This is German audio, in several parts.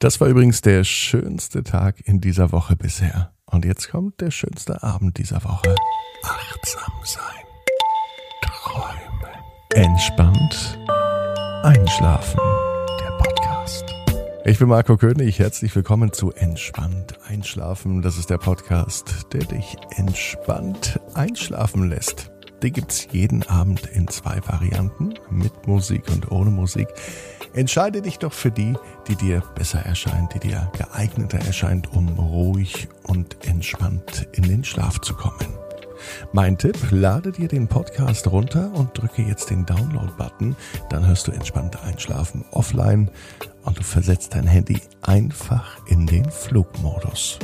Das war übrigens der schönste Tag in dieser Woche bisher. Und jetzt kommt der schönste Abend dieser Woche. Achtsam sein. Träumen. Entspannt. Einschlafen. Der Podcast. Ich bin Marco König. Herzlich willkommen zu Entspannt Einschlafen. Das ist der Podcast, der dich entspannt einschlafen lässt. Die gibt's jeden Abend in zwei Varianten, mit Musik und ohne Musik. Entscheide dich doch für die, die dir besser erscheint, die dir geeigneter erscheint, um ruhig und entspannt in den Schlaf zu kommen. Mein Tipp, lade dir den Podcast runter und drücke jetzt den Download-Button, dann hörst du entspannt einschlafen offline und du versetzt dein Handy einfach in den Flugmodus.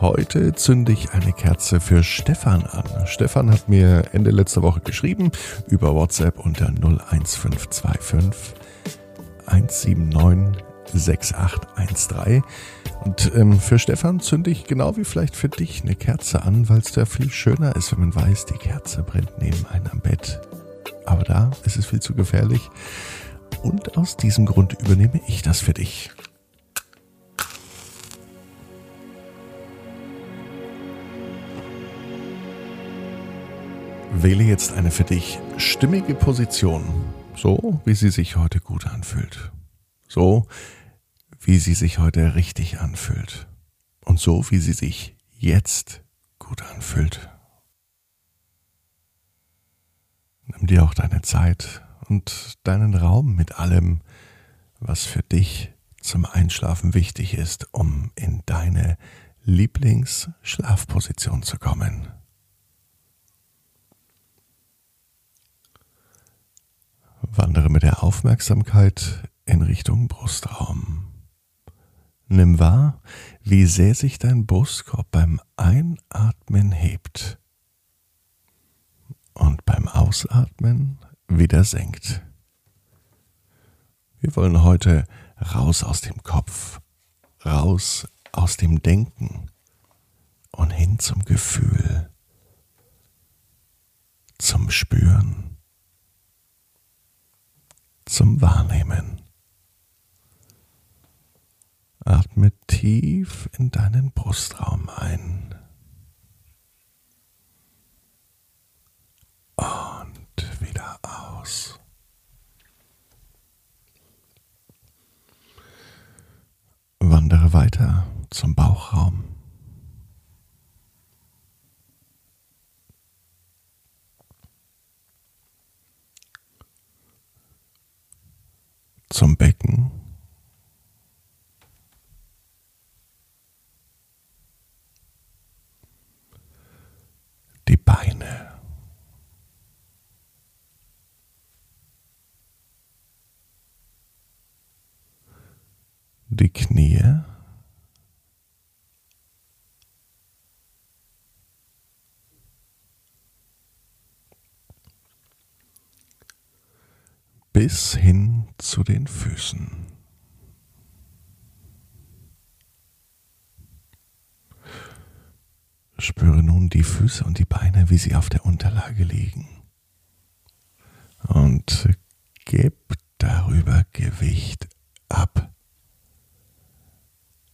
Heute zünde ich eine Kerze für Stefan an. Stefan hat mir Ende letzter Woche geschrieben über WhatsApp unter 01525 179 6813. Und ähm, für Stefan zünde ich genau wie vielleicht für dich eine Kerze an, weil es da viel schöner ist, wenn man weiß, die Kerze brennt neben einem Bett. Aber da ist es viel zu gefährlich. Und aus diesem Grund übernehme ich das für dich. Wähle jetzt eine für dich stimmige Position, so wie sie sich heute gut anfühlt. So wie sie sich heute richtig anfühlt. Und so wie sie sich jetzt gut anfühlt. Nimm dir auch deine Zeit und deinen Raum mit allem, was für dich zum Einschlafen wichtig ist, um in deine Lieblingsschlafposition zu kommen. Wandere mit der Aufmerksamkeit in Richtung Brustraum. Nimm wahr, wie sehr sich dein Brustkorb beim Einatmen hebt und beim Ausatmen wieder senkt. Wir wollen heute raus aus dem Kopf, raus aus dem Denken und hin zum Gefühl, zum Spüren zum Wahrnehmen. Atme tief in deinen Brustraum ein. Und wieder aus. Wandere weiter zum Bauchraum. zum Becken. Die Beine. Die Knie. bis hin zu den Füßen. Spüre nun die Füße und die Beine, wie sie auf der Unterlage liegen. Und gib darüber Gewicht ab.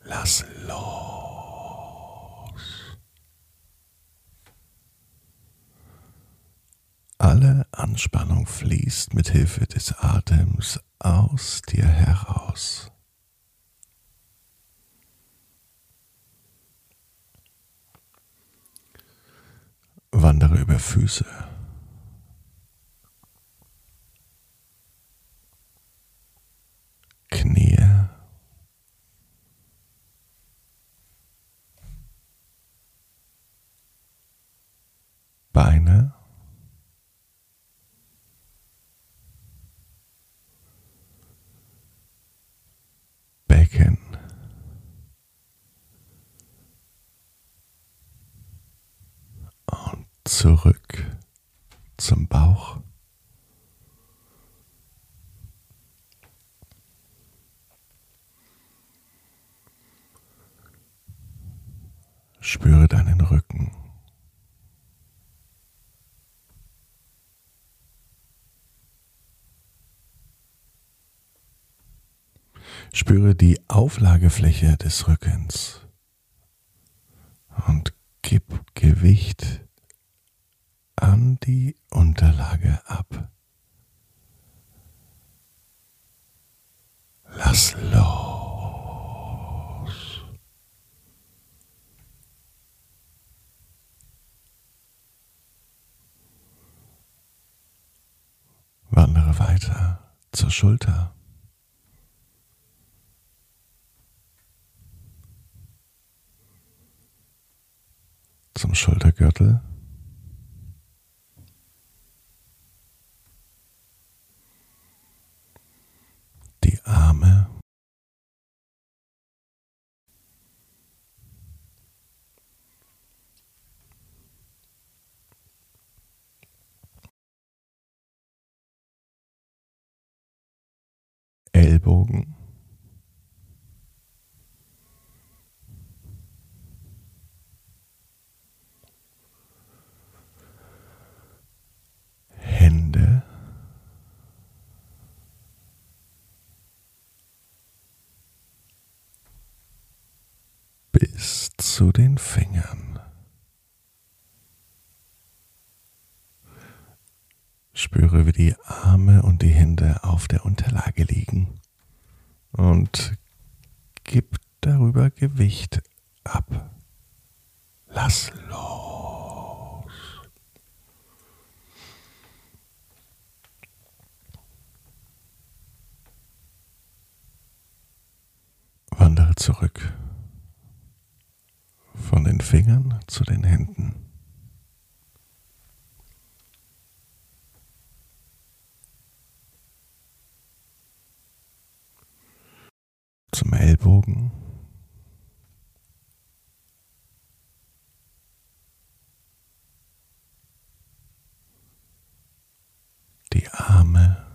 Lass los. Alle Anspannung fließt mit Hilfe des Atems aus dir heraus. Wandere über Füße. Knie. Beine. Zurück zum Bauch. Spüre deinen Rücken. Spüre die Auflagefläche des Rückens und gib Gewicht an die Unterlage ab. Lass los. Wandere weiter zur Schulter. Zum Schultergürtel. Die Arme. Ellbogen. Hände. Bis zu den Fingern. Spüre, wie die Arme und die Hände auf der Unterlage liegen und gib darüber Gewicht ab. Lass los. Wandere zurück von den Fingern zu den Händen. Ellbogen. Die Arme.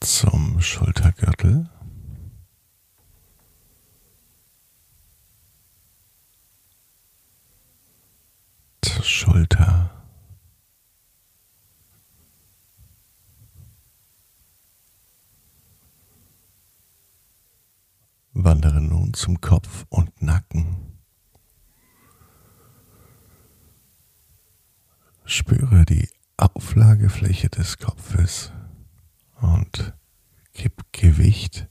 Zum Schultergürtel. Zur Schulter. Wandere nun zum Kopf und Nacken. Spüre die Auflagefläche des Kopfes und gib Gewicht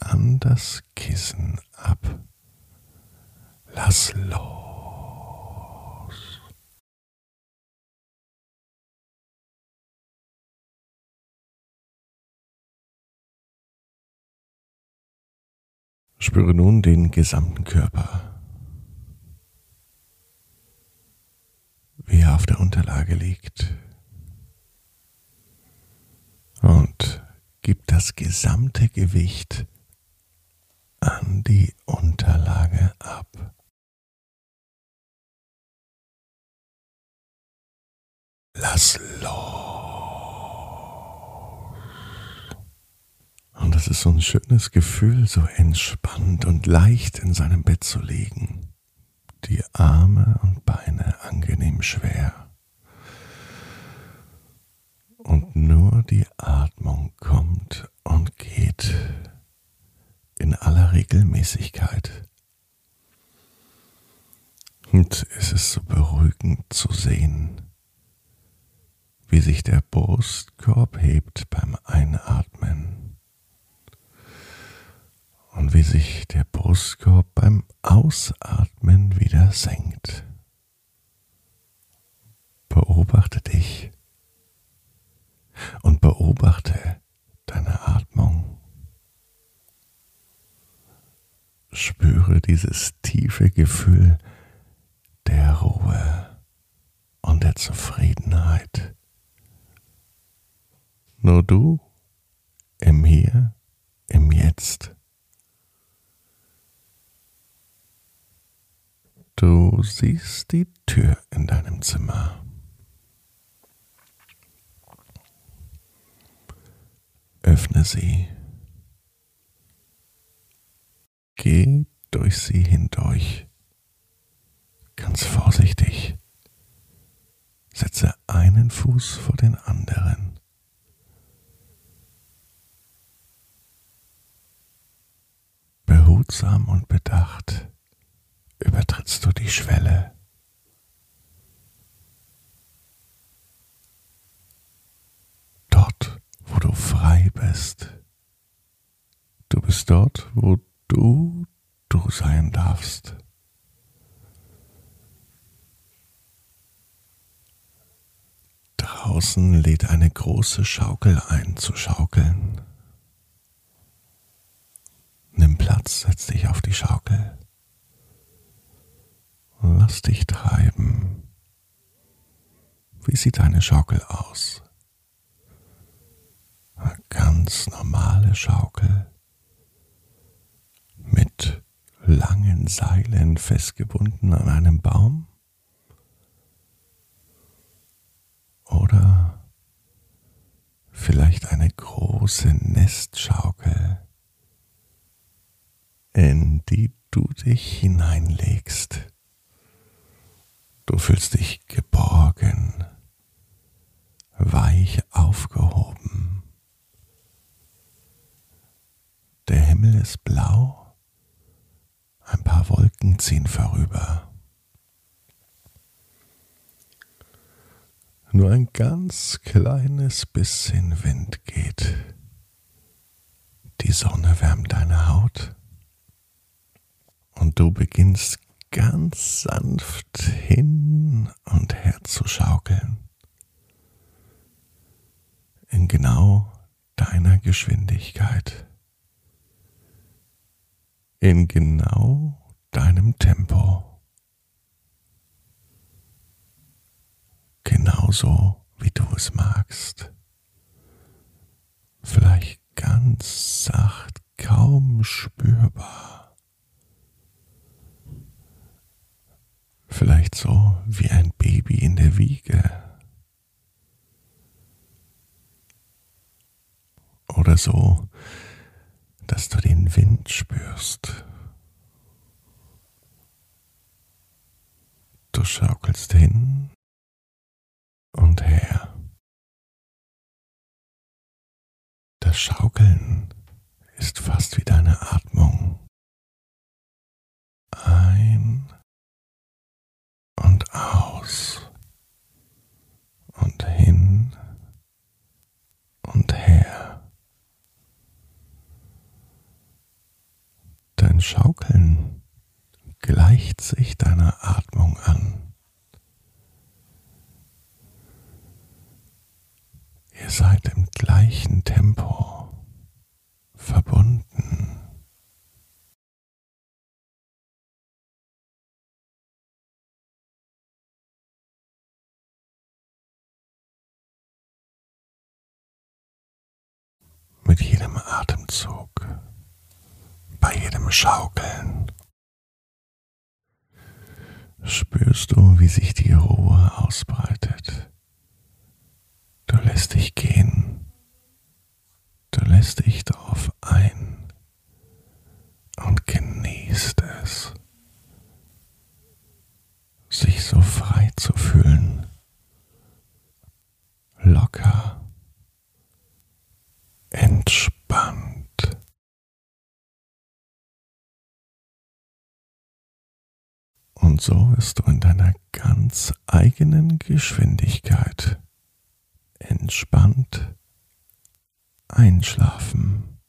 an das Kissen ab. Lass los. Spüre nun den gesamten Körper, wie er auf der Unterlage liegt. Und gib das gesamte Gewicht an die Unterlage ab. Lass los. Und es ist so ein schönes Gefühl, so entspannt und leicht in seinem Bett zu liegen. Die Arme und Beine angenehm schwer. Und nur die Atmung kommt und geht in aller Regelmäßigkeit. Und es ist so beruhigend zu sehen, wie sich der Brustkorb hebt beim Einatmen wie sich der Brustkorb beim Ausatmen wieder senkt. Beobachte dich und beobachte deine Atmung. Spüre dieses tiefe Gefühl der Ruhe und der Zufriedenheit. Nur du im Hier, im Jetzt. Du siehst die Tür in deinem Zimmer. Öffne sie. Geh durch sie hindurch. Ganz vorsichtig. Setze einen Fuß vor den anderen. Behutsam und bedacht übertrittst du die Schwelle. Dort, wo du frei bist. Du bist dort, wo du du sein darfst. Draußen lädt eine große Schaukel ein zu schaukeln. Nimm Platz, setz dich auf die Schaukel. Lass dich treiben. Wie sieht deine Schaukel aus? Eine ganz normale Schaukel mit langen Seilen festgebunden an einem Baum? Oder vielleicht eine große Nestschaukel, in die du dich hineinlegst. Du fühlst dich geborgen, weich aufgehoben. Der Himmel ist blau, ein paar Wolken ziehen vorüber. Nur ein ganz kleines bisschen Wind geht. Die Sonne wärmt deine Haut und du beginnst ganz sanft hin und her zu schaukeln. In genau deiner Geschwindigkeit. In genau deinem Tempo. genauso wie du es magst. Vielleicht ganz sacht, kaum spürbar. Vielleicht so wie ein Baby in der Wiege. Oder so, dass du den Wind spürst. Du schaukelst hin und her. Das Schaukeln ist fast wie deine Atmung. Ein aus und hin und her. Dein Schaukeln gleicht sich deiner Atmung an. Ihr seid im gleichen Tempo verbunden. Mit jedem Atemzug, bei jedem Schaukeln, spürst du, wie sich die Ruhe ausbreitet. Du lässt dich gehen. Du lässt dich darauf ein und genießt es, sich so frei zu fühlen, locker, entspannt. Und so wirst du in deiner ganz eigenen Geschwindigkeit entspannt einschlafen.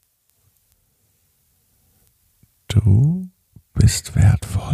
Du bist wertvoll.